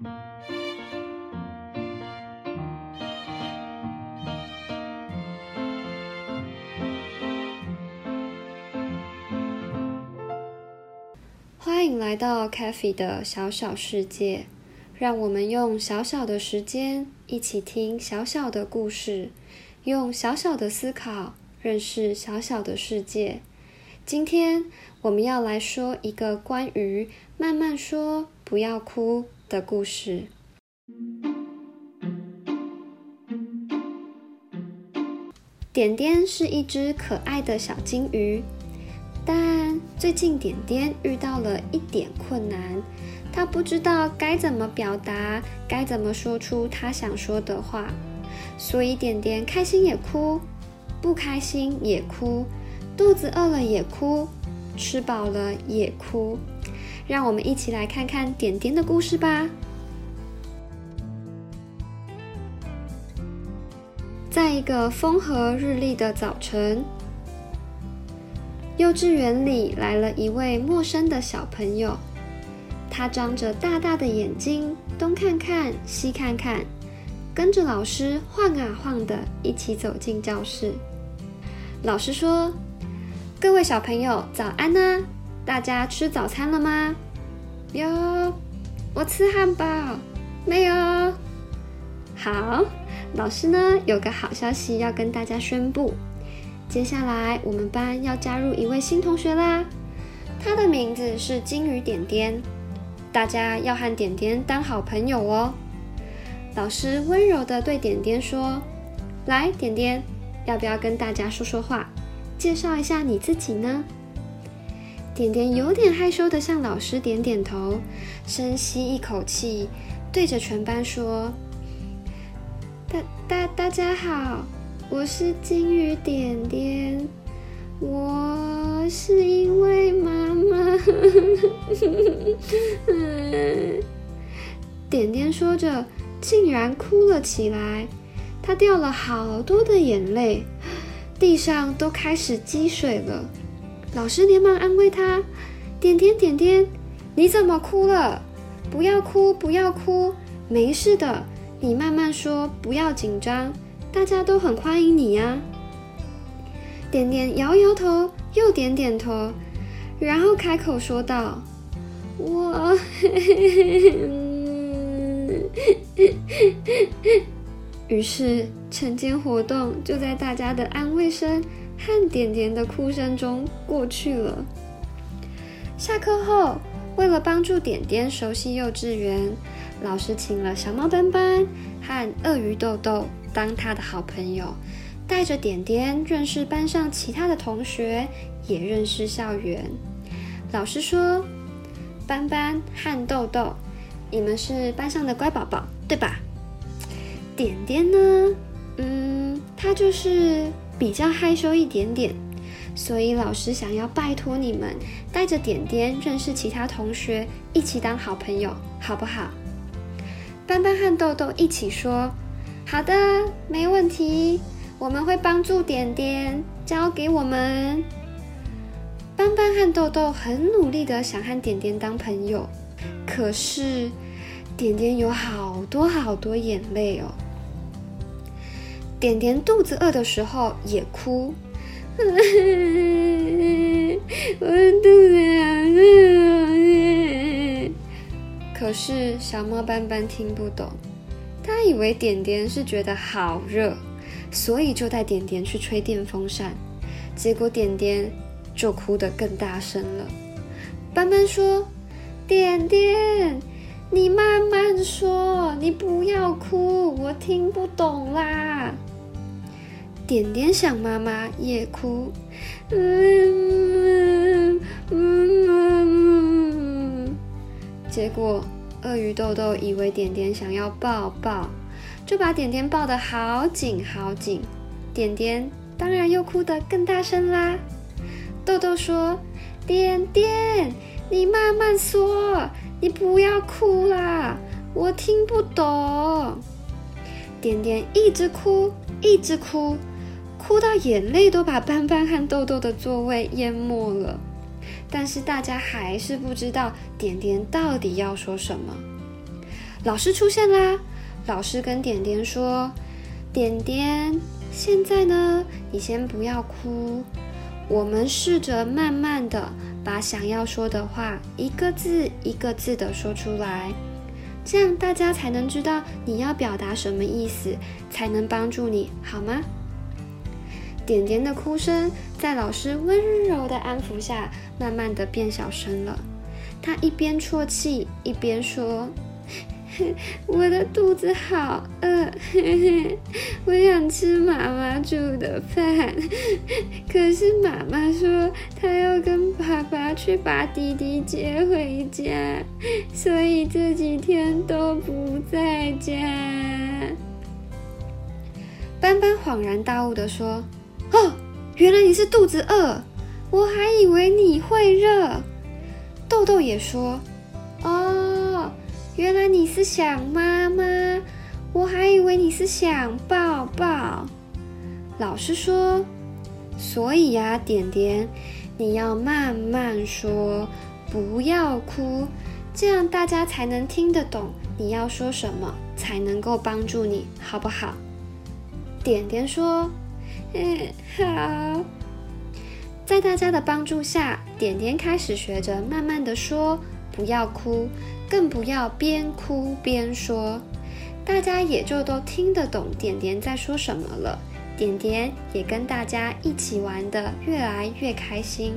欢迎来到 c a f e 的小小世界，让我们用小小的时间一起听小小的故事，用小小的思考认识小小的世界。今天我们要来说一个关于慢慢说、不要哭的故事。点点是一只可爱的小金鱼。但最近点点遇到了一点困难，他不知道该怎么表达，该怎么说出他想说的话，所以点点开心也哭，不开心也哭，肚子饿了也哭，吃饱了也哭。让我们一起来看看点点的故事吧。在一个风和日丽的早晨。幼稚园里来了一位陌生的小朋友，他张着大大的眼睛，东看看西看看，跟着老师晃啊晃的，一起走进教室。老师说：“各位小朋友，早安啊！大家吃早餐了吗？”“有。”“我吃汉堡。”“没有。”“好。”老师呢，有个好消息要跟大家宣布。接下来，我们班要加入一位新同学啦，他的名字是金鱼点点，大家要和点点当好朋友哦。老师温柔的对点点说：“来，点点，要不要跟大家说说话，介绍一下你自己呢？”点点有点害羞的向老师点点头，深吸一口气，对着全班说：“大大大家好。”我是金鱼点点，我是一位妈妈。点点说着，竟然哭了起来，他掉了好多的眼泪，地上都开始积水了。老师连忙安慰他：“点点点点，你怎么哭了？不要哭，不要哭，没事的，你慢慢说，不要紧张。”大家都很欢迎你呀！点点摇摇头，又点点头，然后开口说道：“我……” 于是晨间活动就在大家的安慰声和点点的哭声中过去了。下课后，为了帮助点点熟悉幼稚园，老师请了小猫斑斑和鳄鱼豆豆。当他的好朋友，带着点点认识班上其他的同学，也认识校园。老师说：“斑斑和豆豆，你们是班上的乖宝宝，对吧？”点点呢？嗯，他就是比较害羞一点点，所以老师想要拜托你们，带着点点认识其他同学，一起当好朋友，好不好？斑斑和豆豆一起说。好的，没问题，我们会帮助点点，交给我们。斑斑和豆豆很努力的想和点点当朋友，可是点点有好多好多眼泪哦。点点肚子饿的时候也哭，我肚子好饿。可是小猫斑斑听不懂。他以为点点是觉得好热，所以就带点点去吹电风扇，结果点点就哭得更大声了。斑斑说：“点点，你慢慢说，你不要哭，我听不懂啦。”点点想妈妈也哭，嗯嗯嗯，结果。鳄鱼豆豆以为点点想要抱抱，就把点点抱得好紧好紧。点点当然又哭得更大声啦。豆豆说：“点点，你慢慢说，你不要哭啦，我听不懂。”点点一直哭，一直哭，哭到眼泪都把斑斑和豆豆的座位淹没了。但是大家还是不知道点点到底要说什么。老师出现啦！老师跟点点说：“点点，现在呢，你先不要哭，我们试着慢慢的把想要说的话一个字一个字的说出来，这样大家才能知道你要表达什么意思，才能帮助你，好吗？”点点的哭声在老师温柔的安抚下，慢慢的变小声了。他一边啜泣，一边说。我的肚子好饿，我想吃妈妈煮的饭。可是妈妈说她要跟爸爸去把弟弟接回家，所以这几天都不在家。斑斑恍然大悟的说：“哦，原来你是肚子饿，我还以为你会热。”豆豆也说：“哦。”原来你是想妈妈，我还以为你是想抱抱。老师说，所以呀，点点，你要慢慢说，不要哭，这样大家才能听得懂你要说什么，才能够帮助你，好不好？点点说，嗯，好。在大家的帮助下，点点开始学着慢慢的说，不要哭。更不要边哭边说，大家也就都听得懂点点在说什么了。点点也跟大家一起玩的越来越开心。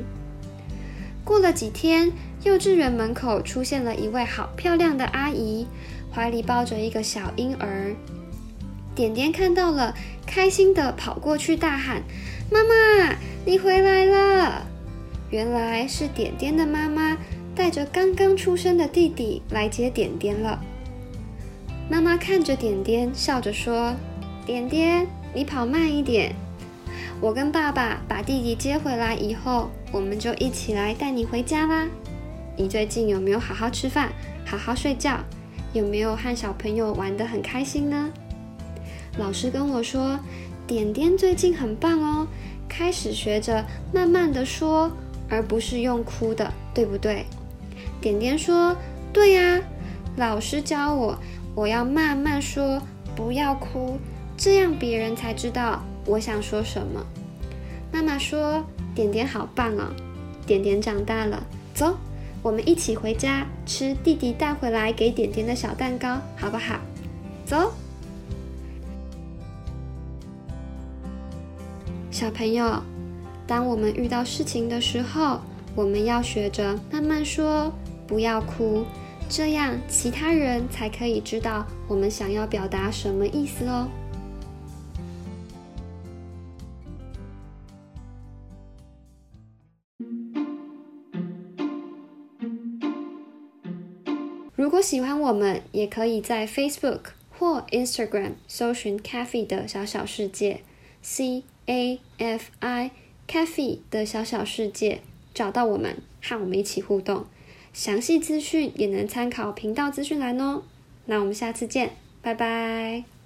过了几天，幼稚园门口出现了一位好漂亮的阿姨，怀里抱着一个小婴儿。点点看到了，开心的跑过去大喊：“妈妈，你回来了！”原来是点点的妈妈。带着刚刚出生的弟弟来接点点了。妈妈看着点点，笑着说：“点点，你跑慢一点。我跟爸爸把弟弟接回来以后，我们就一起来带你回家啦。你最近有没有好好吃饭，好好睡觉？有没有和小朋友玩得很开心呢？”老师跟我说，点点最近很棒哦，开始学着慢慢的说，而不是用哭的，对不对？点点说：“对呀，老师教我，我要慢慢说，不要哭，这样别人才知道我想说什么。”妈妈说：“点点好棒哦，点点长大了，走，我们一起回家吃弟弟带回来给点点的小蛋糕，好不好？走。”小朋友，当我们遇到事情的时候，我们要学着慢慢说。不要哭，这样其他人才可以知道我们想要表达什么意思哦。如果喜欢我们，也可以在 Facebook 或 Instagram 搜寻 “Cafe 的小小世界 ”（C A F I Cafe 的小小世界），找到我们，和我们一起互动。详细资讯也能参考频道资讯栏哦。那我们下次见，拜拜。